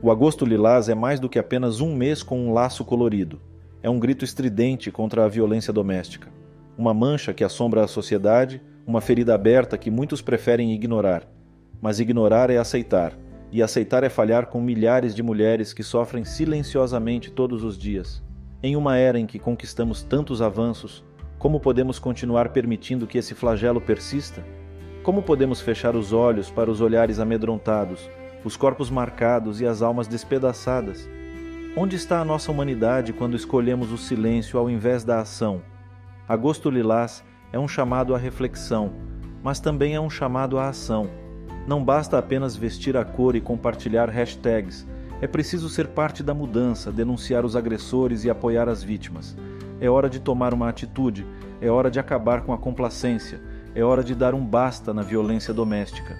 O agosto lilás é mais do que apenas um mês com um laço colorido. É um grito estridente contra a violência doméstica. Uma mancha que assombra a sociedade, uma ferida aberta que muitos preferem ignorar. Mas ignorar é aceitar, e aceitar é falhar com milhares de mulheres que sofrem silenciosamente todos os dias. Em uma era em que conquistamos tantos avanços, como podemos continuar permitindo que esse flagelo persista? Como podemos fechar os olhos para os olhares amedrontados, os corpos marcados e as almas despedaçadas? Onde está a nossa humanidade quando escolhemos o silêncio ao invés da ação? Agosto Lilás é um chamado à reflexão, mas também é um chamado à ação. Não basta apenas vestir a cor e compartilhar hashtags. É preciso ser parte da mudança, denunciar os agressores e apoiar as vítimas. É hora de tomar uma atitude, é hora de acabar com a complacência, é hora de dar um basta na violência doméstica.